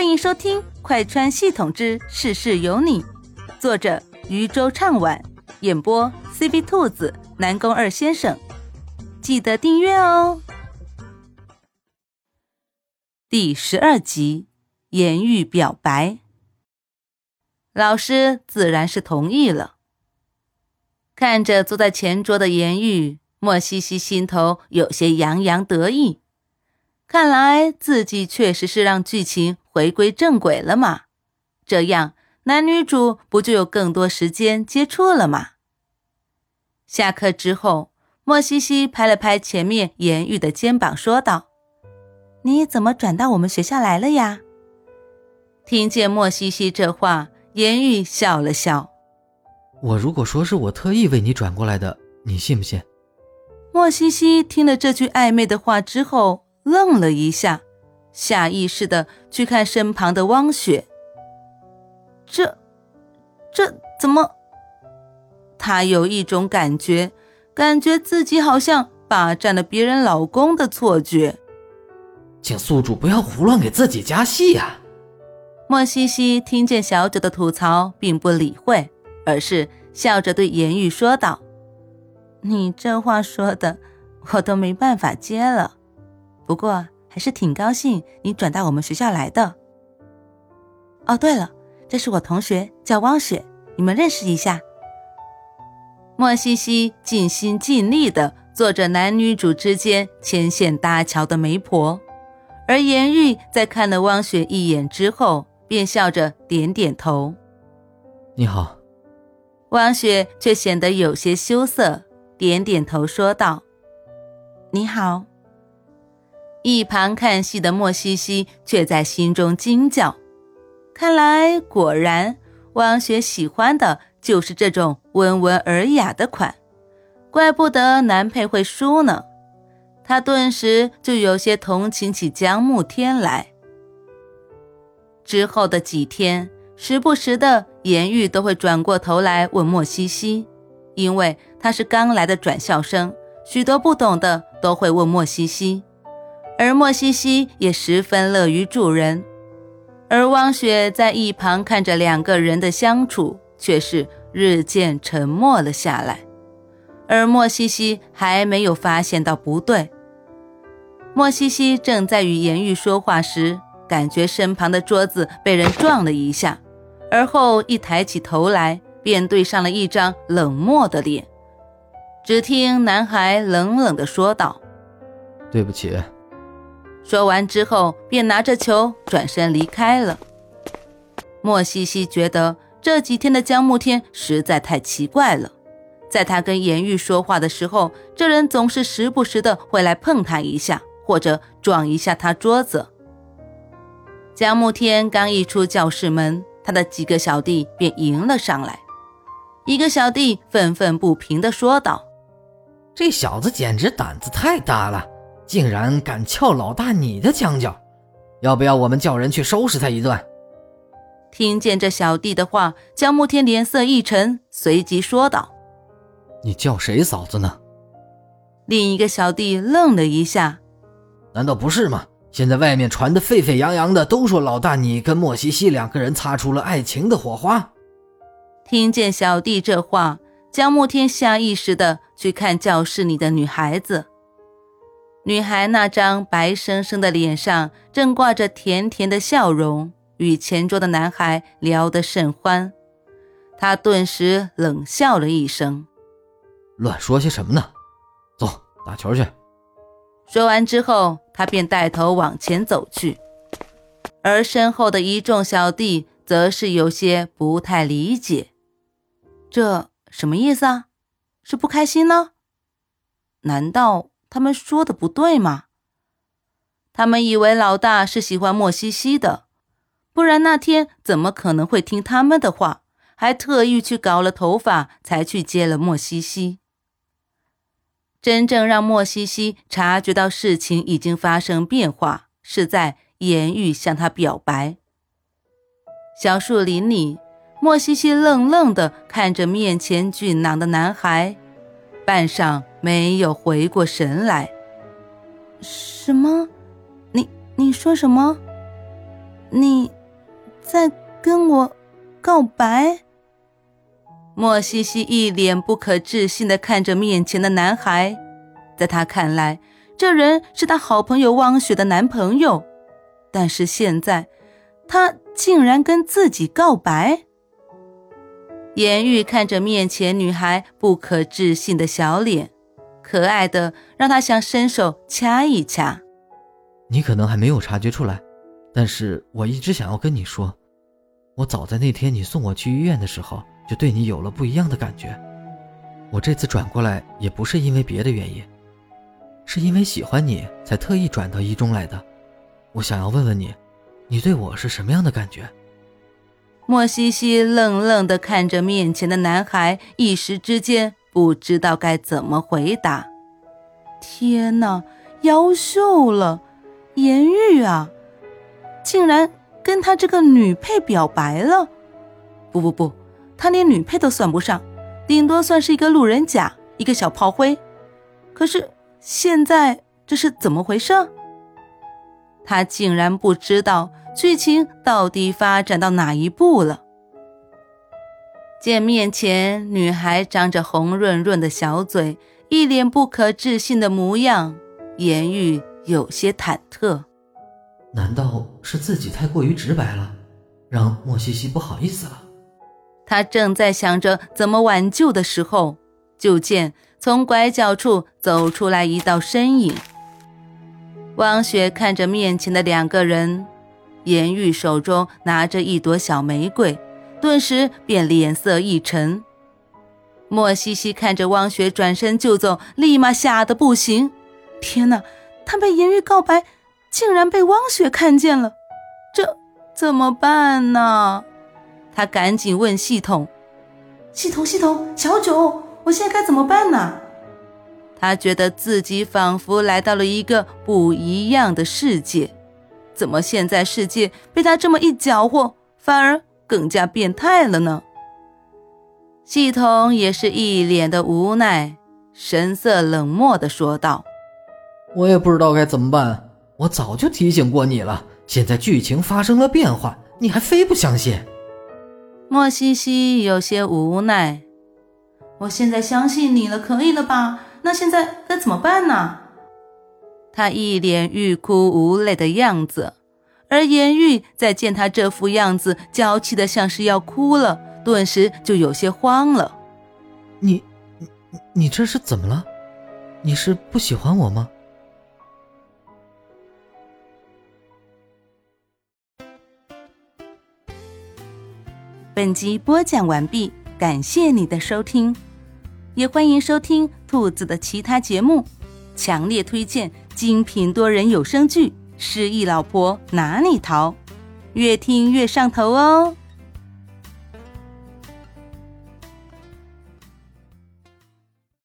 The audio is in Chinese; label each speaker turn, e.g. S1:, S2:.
S1: 欢迎收听《快穿系统之事事有你》，作者渔舟唱晚，演播 CB 兔子、南宫二先生。记得订阅哦。第十二集，言语表白。老师自然是同意了。看着坐在前桌的言语，莫西西心头有些洋洋得意。看来自己确实是让剧情回归正轨了嘛，这样男女主不就有更多时间接触了吗？下课之后，莫西西拍了拍前面言玉的肩膀，说道：“你怎么转到我们学校来了呀？”听见莫西西这话，言玉笑了笑：“
S2: 我如果说是我特意为你转过来的，你信不信？”
S1: 莫西西听了这句暧昧的话之后。愣了一下，下意识的去看身旁的汪雪。这，这怎么？他有一种感觉，感觉自己好像霸占了别人老公的错觉。
S2: 请宿主不要胡乱给自己加戏呀！
S1: 莫西西听见小九的吐槽，并不理会，而是笑着对言玉说道：“你这话说的，我都没办法接了。”不过还是挺高兴你转到我们学校来的。哦，对了，这是我同学，叫汪雪，你们认识一下。莫西西尽心尽力的做着男女主之间牵线搭桥的媒婆，而颜玉在看了汪雪一眼之后，便笑着点点头。
S2: 你好。
S1: 汪雪却显得有些羞涩，点点头说道：“你好。”一旁看戏的莫西西却在心中惊叫：“看来果然，汪雪喜欢的就是这种温文尔雅的款，怪不得男配会输呢。”他顿时就有些同情起江慕天来。之后的几天，时不时的颜玉都会转过头来问莫西西，因为他是刚来的转校生，许多不懂的都会问莫西西。而莫西西也十分乐于助人，而汪雪在一旁看着两个人的相处，却是日渐沉默了下来。而莫西西还没有发现到不对。莫西西正在与颜玉说话时，感觉身旁的桌子被人撞了一下，而后一抬起头来，便对上了一张冷漠的脸。只听男孩冷冷地说道：“
S2: 对不起。”
S1: 说完之后，便拿着球转身离开了。莫西西觉得这几天的江慕天实在太奇怪了，在他跟颜玉说话的时候，这人总是时不时的会来碰他一下，或者撞一下他桌子。江慕天刚一出教室门，他的几个小弟便迎了上来。一个小弟愤愤不平地说道：“
S3: 这小子简直胆子太大了！”竟然敢撬老大你的墙角，要不要我们叫人去收拾他一顿？
S1: 听见这小弟的话，江慕天脸色一沉，随即说道：“
S2: 你叫谁嫂子呢？”
S1: 另一个小弟愣了一下：“
S3: 难道不是吗？现在外面传的沸沸扬扬的，都说老大你跟莫西西两个人擦出了爱情的火花。”
S1: 听见小弟这话，江慕天下意识的去看教室里的女孩子。女孩那张白生生的脸上正挂着甜甜的笑容，与前桌的男孩聊得甚欢。他顿时冷笑了一声：“
S2: 乱说些什么呢？走，打球去。”
S1: 说完之后，他便带头往前走去，而身后的一众小弟则是有些不太理解：“这什么意思啊？是不开心呢？难道？”他们说的不对吗？他们以为老大是喜欢莫西西的，不然那天怎么可能会听他们的话，还特意去搞了头发才去接了莫西西。真正让莫西西察觉到事情已经发生变化，是在言语向他表白。小树林里，莫西西愣愣地看着面前俊朗的男孩。半晌没有回过神来。什么？你你说什么？你在跟我告白？莫西西一脸不可置信的看着面前的男孩，在他看来，这人是他好朋友汪雪的男朋友，但是现在，他竟然跟自己告白。颜玉看着面前女孩不可置信的小脸，可爱的让他想伸手掐一掐。
S2: 你可能还没有察觉出来，但是我一直想要跟你说，我早在那天你送我去医院的时候。就对你有了不一样的感觉。我这次转过来也不是因为别的原因，是因为喜欢你才特意转到一中来的。我想要问问你，你对我是什么样的感觉？
S1: 莫西西愣愣地看着面前的男孩，一时之间不知道该怎么回答。天哪，妖秀了，颜玉啊，竟然跟他这个女配表白了！不不不。他连女配都算不上，顶多算是一个路人甲，一个小炮灰。可是现在这是怎么回事？他竟然不知道剧情到底发展到哪一步了。见面前女孩张着红润润的小嘴，一脸不可置信的模样，言语有些忐忑。
S2: 难道是自己太过于直白了，让莫西西不好意思了？
S1: 他正在想着怎么挽救的时候，就见从拐角处走出来一道身影。汪雪看着面前的两个人，颜玉手中拿着一朵小玫瑰，顿时便脸色一沉。莫西西看着汪雪转身就走，立马吓得不行。天哪，他被颜玉告白，竟然被汪雪看见了，这怎么办呢？他赶紧问系统：“系统，系统，小九，我现在该怎么办呢？”他觉得自己仿佛来到了一个不一样的世界，怎么现在世界被他这么一搅和，反而更加变态了呢？系统也是一脸的无奈，神色冷漠的说道：“
S3: 我也不知道该怎么办，我早就提醒过你了，现在剧情发生了变化，你还非不相信。”
S1: 莫西西有些无奈，我现在相信你了，可以了吧？那现在该怎么办呢？他一脸欲哭无泪的样子，而颜玉在见他这副样子，娇气的像是要哭了，顿时就有些慌了。
S2: 你，你，你这是怎么了？你是不喜欢我吗？
S1: 本集播讲完毕，感谢你的收听，也欢迎收听兔子的其他节目，强烈推荐精品多人有声剧《失忆老婆哪里逃》，越听越上头哦。